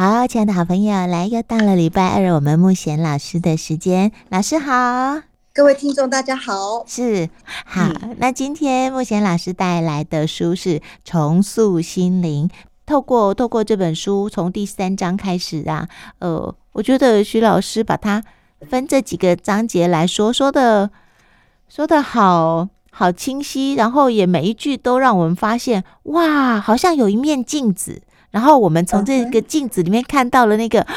好，亲爱的好朋友，来，又到了礼拜二，我们慕贤老师的时间。老师好，各位听众大家好，是好。嗯、那今天慕贤老师带来的书是《重塑心灵》，透过透过这本书，从第三章开始啊，呃，我觉得徐老师把它分这几个章节来说，说的说的好好清晰，然后也每一句都让我们发现，哇，好像有一面镜子。然后我们从这个镜子里面看到了那个.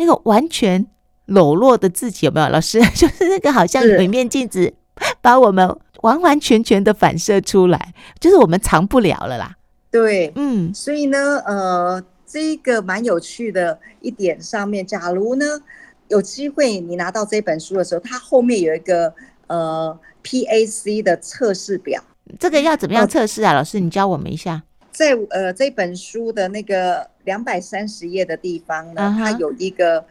那个完全裸露的自己，有没有？老师 就是那个好像有一面镜子，把我们完完全全的反射出来，就是我们藏不了了啦。对，嗯，所以呢，呃，这个蛮有趣的一点上面，假如呢有机会你拿到这本书的时候，它后面有一个呃 PAC 的测试表，这个要怎么样测试啊？老师，你教我们一下。在呃这本书的那个两百三十页的地方呢，uh -huh. 它有一个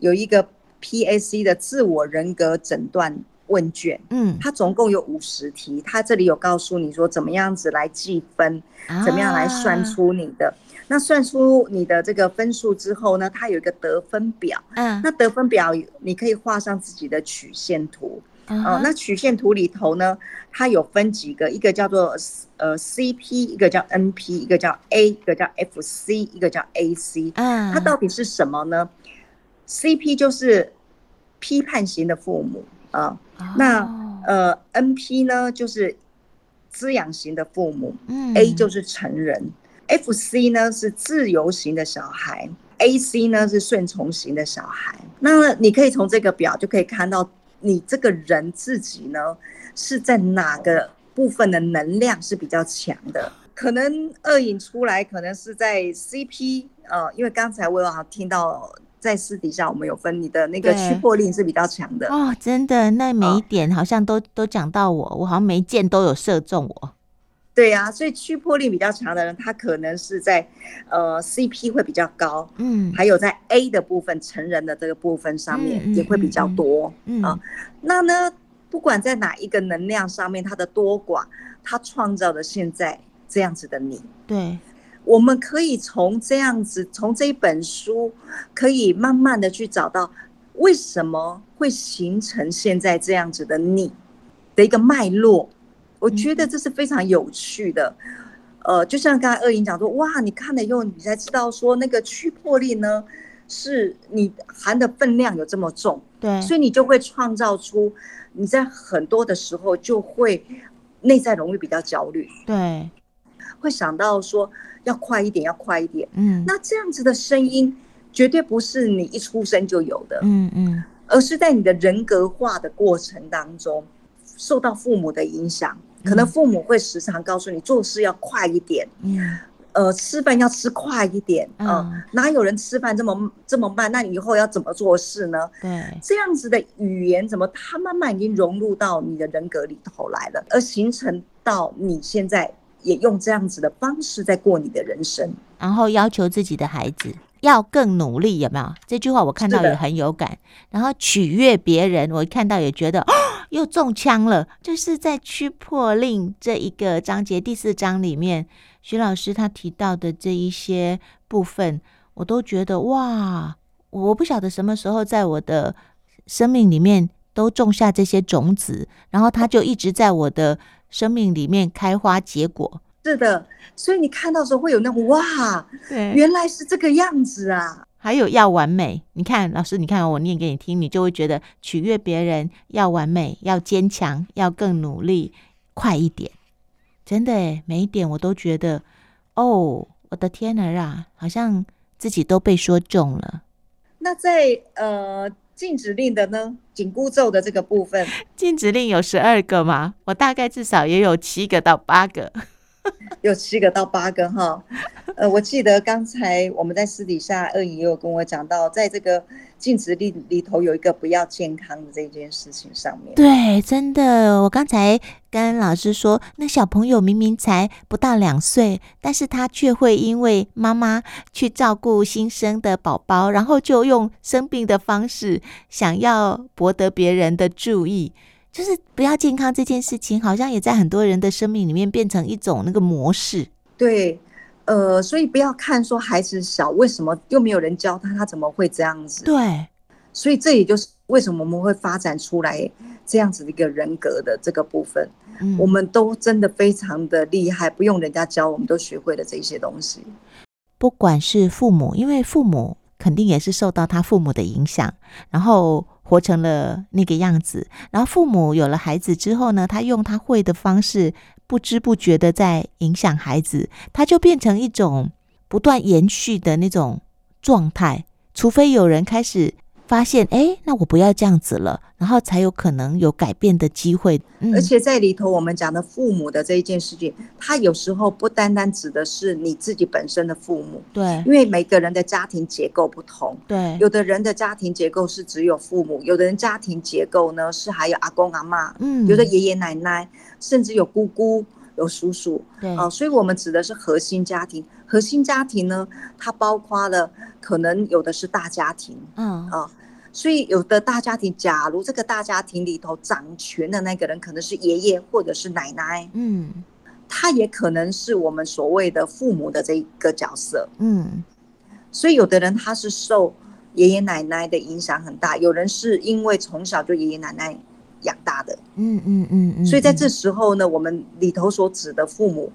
有一个 PAC 的自我人格诊断问卷，嗯，它总共有五十题，它这里有告诉你说怎么样子来计分，uh -huh. 怎么样来算出你的，那算出你的这个分数之后呢，它有一个得分表，嗯、uh 那得分表你可以画上自己的曲线图。哦、uh -huh. 呃，那曲线图里头呢，它有分几个，一个叫做呃 CP，一个叫 NP，一个叫 A，一个叫 FC，一个叫 AC。嗯，它到底是什么呢？CP 就是批判型的父母啊、呃 oh. 那呃 NP 呢就是滋养型的父母，嗯，A 就是成人，FC 呢是自由型的小孩，AC 呢是顺从型的小孩。那你可以从这个表就可以看到。你这个人自己呢，是在哪个部分的能量是比较强的？可能二影出来，可能是在 CP，呃，因为刚才我有好听到在私底下我们有分你的那个驱破力是比较强的哦，真的，那每一点好像都、哦、都讲到我，我好像每一箭都有射中我。对呀、啊，所以驱破力比较强的人，他可能是在呃 CP 会比较高，嗯，还有在 A 的部分，成人的这个部分上面也会比较多，嗯，嗯，嗯啊，那呢，不管在哪一个能量上面，它的多寡，它创造的现在这样子的你，对，我们可以从这样子，从这一本书，可以慢慢的去找到为什么会形成现在这样子的你的一个脉络。我觉得这是非常有趣的，呃，就像刚才二英讲说，哇，你看了以后，你才知道说那个驱破力呢，是你含的分量有这么重，对，所以你就会创造出你在很多的时候就会内在容易比较焦虑，对，会想到说要快一点，要快一点，嗯，那这样子的声音绝对不是你一出生就有的，嗯嗯，而是在你的人格化的过程当中。受到父母的影响，可能父母会时常告诉你做事要快一点，嗯，呃，吃饭要吃快一点，嗯，呃、哪有人吃饭这么这么慢？那你以后要怎么做事呢？对，这样子的语言，怎么它慢慢已经融入到你的人格里头来了，而形成到你现在也用这样子的方式在过你的人生，然后要求自己的孩子。要更努力，有没有？这句话我看到也很有感。然后取悦别人，我一看到也觉得哦，又中枪了。就是在驱破令这一个章节第四章里面，徐老师他提到的这一些部分，我都觉得哇，我不晓得什么时候在我的生命里面都种下这些种子，然后它就一直在我的生命里面开花结果。是的，所以你看到的时候会有那种哇，对，原来是这个样子啊！还有要完美，你看老师，你看我念给你听，你就会觉得取悦别人要完美，要坚强，要更努力，快一点。真的诶，每一点我都觉得，哦，我的天儿啊，好像自己都被说中了。那在呃禁止令的呢？紧箍咒的这个部分，禁止令有十二个吗？我大概至少也有七个到八个。有七个到八个哈，呃，我记得刚才我们在私底下，二姨也有跟我讲到，在这个禁止令里头有一个不要健康的这件事情上面。对，真的，我刚才跟老师说，那小朋友明明才不到两岁，但是他却会因为妈妈去照顾新生的宝宝，然后就用生病的方式想要博得别人的注意。就是不要健康这件事情，好像也在很多人的生命里面变成一种那个模式。对，呃，所以不要看说孩子小，为什么又没有人教他，他怎么会这样子？对，所以这也就是为什么我们会发展出来这样子的一个人格的这个部分。嗯，我们都真的非常的厉害，不用人家教，我们都学会了这些东西。不管是父母，因为父母肯定也是受到他父母的影响，然后活成了那个样子。然后父母有了孩子之后呢，他用他会的方式，不知不觉的在影响孩子，他就变成一种不断延续的那种状态。除非有人开始。发现哎，那我不要这样子了，然后才有可能有改变的机会。嗯、而且在里头，我们讲的父母的这一件事情，它有时候不单单指的是你自己本身的父母，对，因为每个人的家庭结构不同，对，有的人的家庭结构是只有父母，有的人家庭结构呢是还有阿公阿妈，嗯，有的爷爷奶奶，甚至有姑姑。有叔叔，对啊、呃，所以我们指的是核心家庭。核心家庭呢，它包括了可能有的是大家庭，嗯啊、呃，所以有的大家庭，假如这个大家庭里头掌权的那个人可能是爷爷或者是奶奶，嗯，他也可能是我们所谓的父母的这一个角色，嗯，所以有的人他是受爷爷奶奶的影响很大，有人是因为从小就爷爷奶奶。养大的，嗯嗯嗯嗯，所以在这时候呢，我们里头所指的父母，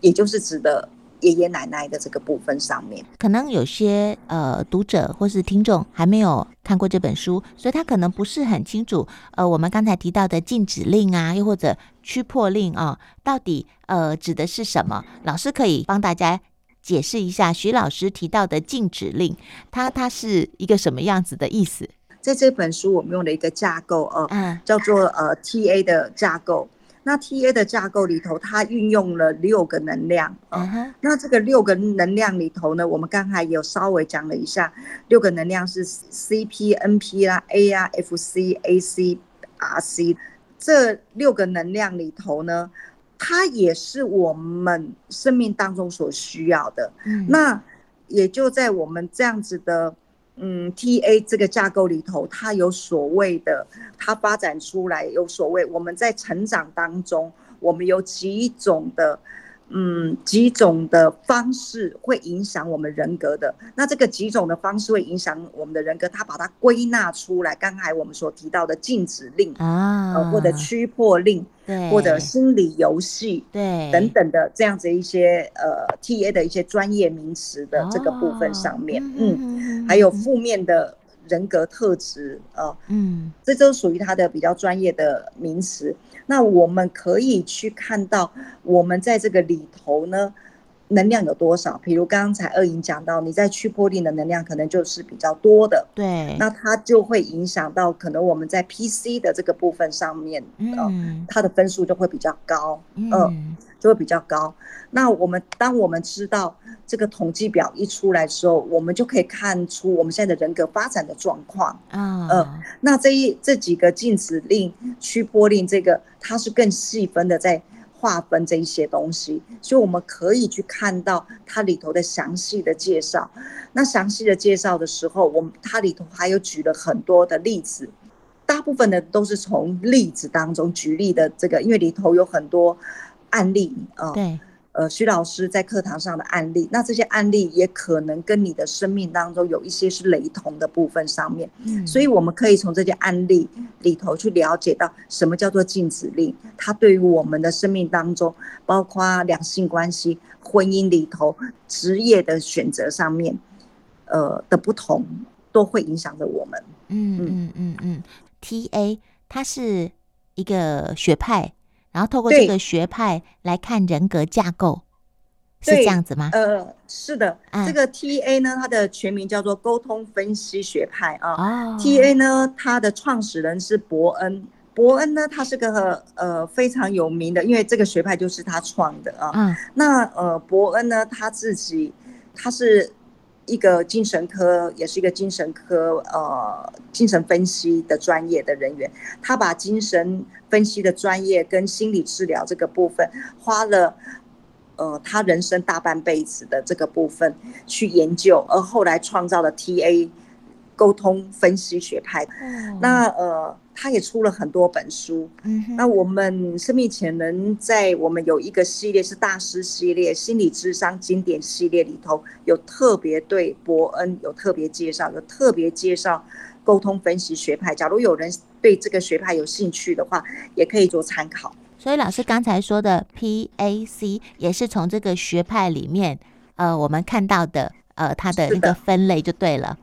也就是指的爷爷奶奶的这个部分上面，可能有些呃读者或是听众还没有看过这本书，所以他可能不是很清楚，呃，我们刚才提到的禁止令啊，又或者驱破令啊，到底呃指的是什么？老师可以帮大家解释一下，徐老师提到的禁止令，它它是一个什么样子的意思？在这本书，我们用了一个架构，呃，叫做呃 T A 的架构。那 T A 的架构里头，它运用了六个能量。呃，那这个六个能量里头呢，我们刚才有稍微讲了一下，六个能量是 C P N P 啦、A 啊、F C A C R C。这六个能量里头呢，它也是我们生命当中所需要的。嗯那也就在我们这样子的。嗯，T A 这个架构里头，它有所谓的，它发展出来有所谓，我们在成长当中，我们有几种的。嗯，几种的方式会影响我们人格的。那这个几种的方式会影响我们的人格，他把它归纳出来。刚才我们所提到的禁止令啊、呃，或者驱迫令，对，或者心理游戏，对，等等的这样子一些呃 TA 的一些专业名词的这个部分上面，哦、嗯，还有负面的人格特质啊、呃，嗯，这都属于他的比较专业的名词。那我们可以去看到，我们在这个里头呢，能量有多少？比如刚才二莹讲到，你在驱迫令的能量可能就是比较多的，对，那它就会影响到可能我们在 PC 的这个部分上面，嗯、呃，它的分数就会比较高，嗯。呃就会比较高。那我们当我们知道这个统计表一出来的时候，我们就可以看出我们现在的人格发展的状况。啊，呃，那这一这几个禁止令、驱波令，这个它是更细分的在划分这一些东西，所以我们可以去看到它里头的详细的介绍。那详细的介绍的时候，我们它里头还有举了很多的例子，大部分的都是从例子当中举例的。这个因为里头有很多。案例啊，对，呃，徐老师在课堂上的案例，那这些案例也可能跟你的生命当中有一些是雷同的部分上面，嗯，所以我们可以从这些案例里头去了解到什么叫做禁止令，它对于我们的生命当中，包括两性关系、婚姻里头、职业的选择上面，呃的不同，都会影响着我们。嗯嗯嗯嗯，TA 它是一个学派。然后透过这个学派来看人格架构，是这样子吗？呃，是的，啊、这个 TA 呢，它的全名叫做沟通分析学派啊。哦、TA 呢，它的创始人是伯恩，伯恩呢，他是个呃非常有名的，因为这个学派就是他创的啊。嗯、那呃，伯恩呢，他自己他是。一个精神科，也是一个精神科，呃，精神分析的专业的人员，他把精神分析的专业跟心理治疗这个部分，花了，呃，他人生大半辈子的这个部分去研究，而后来创造了 TA 沟通分析学派。嗯、那呃，他也出了很多本书。嗯、哼那我们生命潜能在我们有一个系列是大师系列，心理智商经典系列里头有特别对伯恩有特别介绍，有特别介绍沟通分析学派。假如有人对这个学派有兴趣的话，也可以做参考。所以老师刚才说的 PAC 也是从这个学派里面，呃，我们看到的，呃，它的那个分类就对了。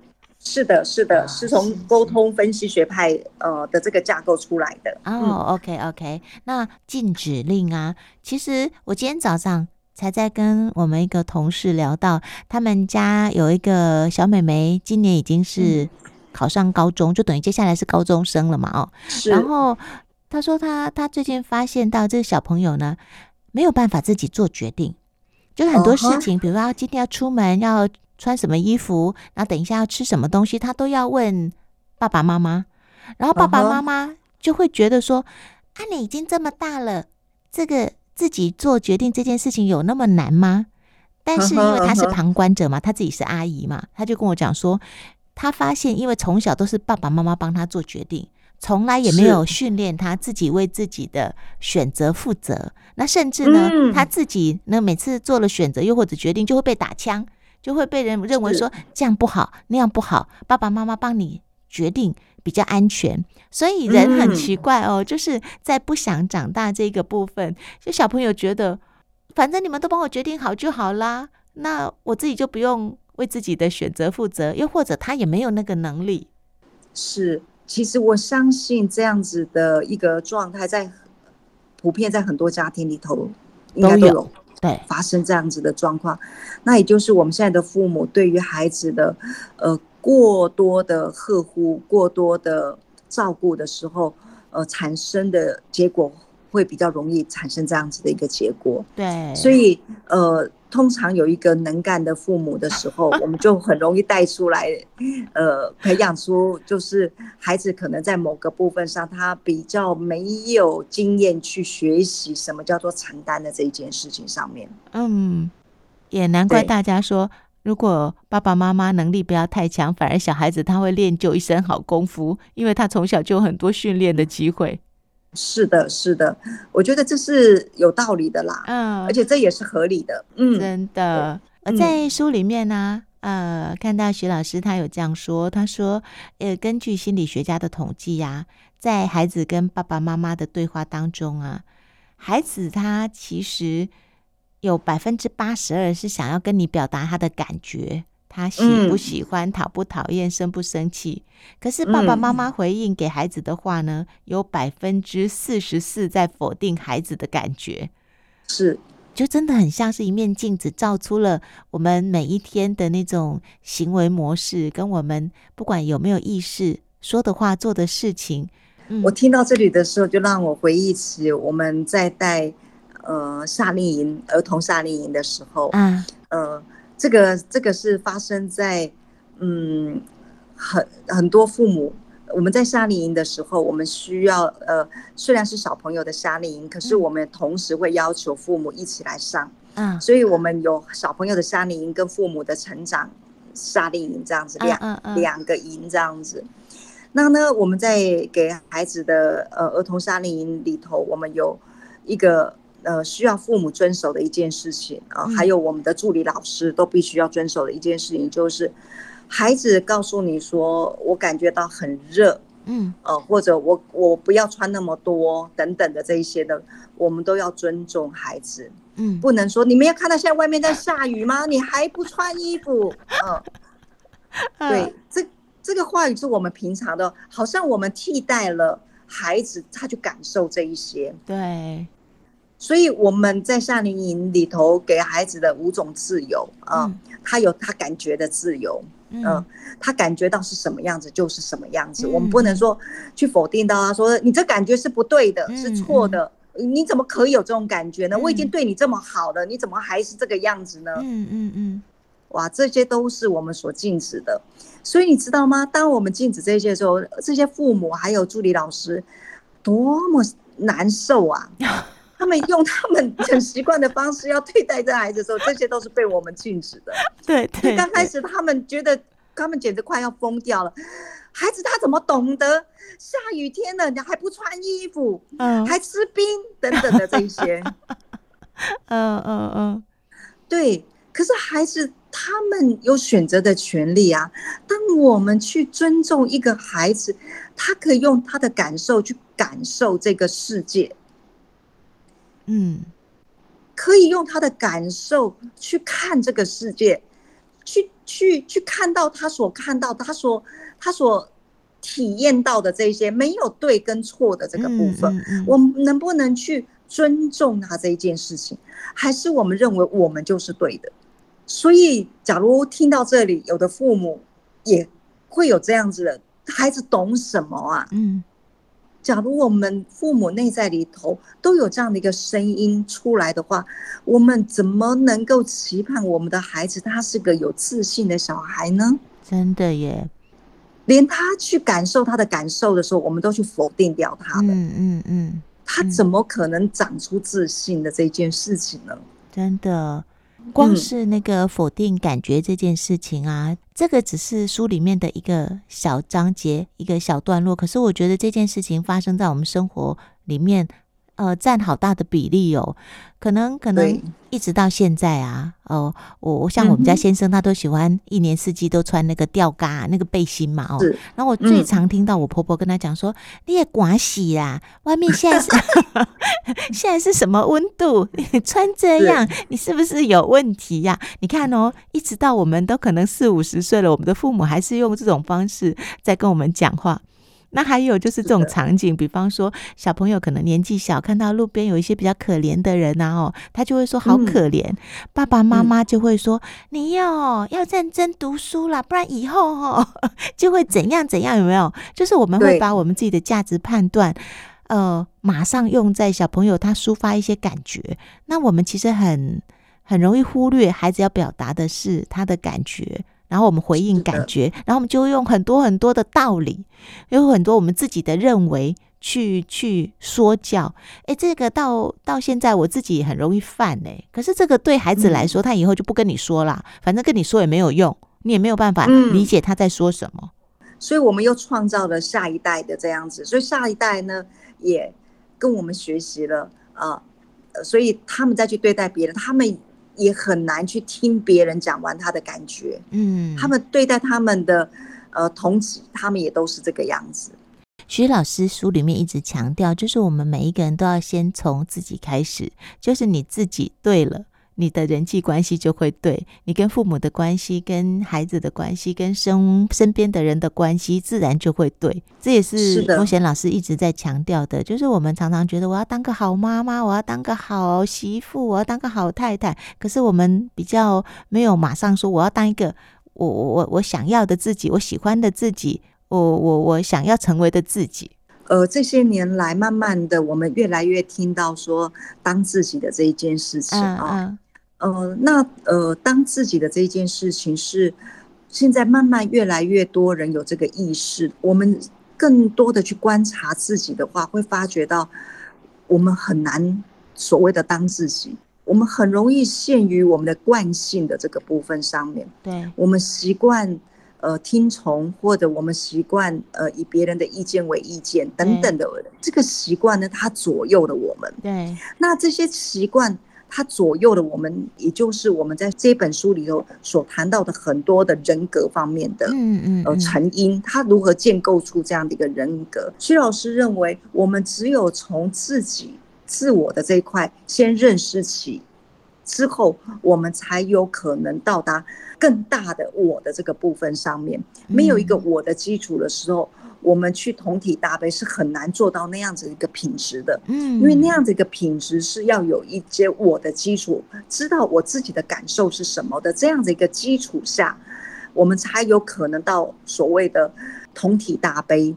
是的，是的，是从沟通分析学派呃的这个架构出来的。哦、嗯。oh，OK OK，那禁止令啊，其实我今天早上才在跟我们一个同事聊到，他们家有一个小妹妹，今年已经是考上高中，嗯、就等于接下来是高中生了嘛，哦，是，然后。他说他他最近发现到这个小朋友呢，没有办法自己做决定，就是很多事情，比如说今天要出门要穿什么衣服，然后等一下要吃什么东西，他都要问爸爸妈妈，然后爸爸妈妈就会觉得说，啊，你已经这么大了，这个自己做决定这件事情有那么难吗？但是因为他是旁观者嘛，他自己是阿姨嘛，他就跟我讲说，他发现因为从小都是爸爸妈妈帮他做决定。从来也没有训练他自己为自己的选择负责，那甚至呢，他自己呢每次做了选择又或者决定，就会被打枪，就会被人认为说这样不好，那样不好，爸爸妈妈帮你决定比较安全。所以人很奇怪哦，就是在不想长大这个部分，就小朋友觉得反正你们都帮我决定好就好啦，那我自己就不用为自己的选择负责，又或者他也没有那个能力，是。其实我相信这样子的一个状态，在普遍在很多家庭里头，应该都有对发生这样子的状况。那也就是我们现在的父母对于孩子的呃过多的呵护、过多的照顾的时候，呃产生的结果会比较容易产生这样子的一个结果。对，所以呃。通常有一个能干的父母的时候，我们就很容易带出来，呃，培养出就是孩子可能在某个部分上，他比较没有经验去学习什么叫做承担的这一件事情上面。嗯，也难怪大家说，如果爸爸妈妈能力不要太强，反而小孩子他会练就一身好功夫，因为他从小就有很多训练的机会。是的，是的，我觉得这是有道理的啦，嗯，而且这也是合理的，嗯，真的。而在书里面呢，嗯、呃，看到徐老师他有这样说，他说，呃，根据心理学家的统计呀、啊，在孩子跟爸爸妈妈的对话当中啊，孩子他其实有百分之八十二是想要跟你表达他的感觉。他喜不喜欢，讨不讨厌，生不生气？可是爸爸妈妈回应给孩子的话呢，有百分之四十四在否定孩子的感觉，是，就真的很像是一面镜子，照出了我们每一天的那种行为模式，跟我们不管有没有意识说的话、做的事情。嗯，我听到这里的时候，就让我回忆起我们在带呃夏令营儿童夏令营的时候，嗯，呃。这个这个是发生在，嗯，很很多父母，我们在夏令营的时候，我们需要呃，虽然是小朋友的夏令营，可是我们同时会要求父母一起来上，嗯，所以我们有小朋友的夏令营跟父母的成长夏令营这样子，两两个营这样子。那呢，我们在给孩子的呃儿童夏令营里头，我们有一个。呃，需要父母遵守的一件事情啊，还有我们的助理老师都必须要遵守的一件事情，就是孩子告诉你说，我感觉到很热，嗯，呃，或者我我不要穿那么多等等的这一些的，我们都要尊重孩子，嗯，不能说你没有看到现在外面在下雨吗？你还不穿衣服，嗯、呃，对，这这个话语是我们平常的，好像我们替代了孩子，他去感受这一些，对。所以我们在夏令营里头给孩子的五种自由啊，他有他感觉的自由，嗯，他感觉到是什么样子就是什么样子。我们不能说去否定到他说你这感觉是不对的，是错的，你怎么可以有这种感觉呢？我已经对你这么好了，你怎么还是这个样子呢？嗯嗯嗯，哇，这些都是我们所禁止的。所以你知道吗？当我们禁止这些时候，这些父母还有助理老师多么难受啊！他们用他们很习惯的方式要对待这孩子的时候，这些都是被我们禁止的。对对，刚开始他们觉得他们简直快要疯掉了。孩子他怎么懂得下雨天了，你还不穿衣服，嗯，还吃冰等等的这些，嗯嗯嗯，对。可是孩子他们有选择的权利啊。当我们去尊重一个孩子，他可以用他的感受去感受这个世界，嗯，可以用他的感受去看这个世界，去去去看到他所看到，他所。他所体验到的这些没有对跟错的这个部分，我们能不能去尊重他这一件事情？还是我们认为我们就是对的？所以，假如听到这里，有的父母也会有这样子的孩子，懂什么啊？嗯，假如我们父母内在里头都有这样的一个声音出来的话，我们怎么能够期盼我们的孩子他是个有自信的小孩呢？真的耶。连他去感受他的感受的时候，我们都去否定掉他了。嗯嗯嗯，他怎么可能长出自信的这件事情呢？真的，光是那个否定感觉这件事情啊，嗯、这个只是书里面的一个小章节，一个小段落。可是我觉得这件事情发生在我们生活里面。呃，占好大的比例哦，可能可能一直到现在啊，哦，我我像我们家先生，他都喜欢一年四季都穿那个吊嘎那个背心嘛，哦，然后我最常听到我婆婆跟他讲说：“嗯、你也寡洗啦，外面现在是 现在是什么温度？你 穿这样，你是不是有问题呀、啊？你看哦，一直到我们都可能四五十岁了，我们的父母还是用这种方式在跟我们讲话。”那还有就是这种场景，比方说小朋友可能年纪小，看到路边有一些比较可怜的人啊，哦，他就会说好可怜。嗯、爸爸妈妈就会说、嗯、你要要认真读书啦，不然以后哦 就会怎样怎样，有没有？就是我们会把我们自己的价值判断，呃，马上用在小朋友他抒发一些感觉，那我们其实很很容易忽略孩子要表达的是他的感觉。然后我们回应感觉，然后我们就用很多很多的道理，有很多我们自己的认为去去说教。哎，这个到到现在我自己也很容易犯哎。可是这个对孩子来说，他以后就不跟你说了，反正跟你说也没有用，你也没有办法理解他在说什么。所以我们又创造了下一代的这样子，所以下一代呢也跟我们学习了啊，所以他们再去对待别人，他们。也很难去听别人讲完他的感觉，嗯，他们对待他们的呃同级，他们也都是这个样子。徐老师书里面一直强调，就是我们每一个人都要先从自己开始，就是你自己对了。你的人际关系就会对，你跟父母的关系、跟孩子的关系、跟身身边的人的关系，自然就会对。这也是孟贤老师一直在强调的，就是我们常常觉得我要当个好妈妈，我要当个好媳妇，我要当个好太太。可是我们比较没有马上说我要当一个我我我我想要的自己，我喜欢的自己，我我我想要成为的自己。呃，这些年来，慢慢的，我们越来越听到说当自己的这一件事情啊。嗯嗯呃，那呃，当自己的这件事情是现在慢慢越来越多人有这个意识，我们更多的去观察自己的话，会发觉到我们很难所谓的当自己，我们很容易陷于我们的惯性的这个部分上面。对，我们习惯呃听从，或者我们习惯呃以别人的意见为意见等等的这个习惯呢，它左右了我们。对，那这些习惯。它左右了我们，也就是我们在这本书里头所谈到的很多的人格方面的，嗯嗯，呃，成因，它如何建构出这样的一个人格？徐老师认为，我们只有从自己自我的这一块先认识起，之后我们才有可能到达更大的我的这个部分上面。没有一个我的基础的时候。我们去同体大悲是很难做到那样子一个品质的，嗯，因为那样子一个品质是要有一些我的基础，知道我自己的感受是什么的，这样子一个基础下，我们才有可能到所谓的同体大悲。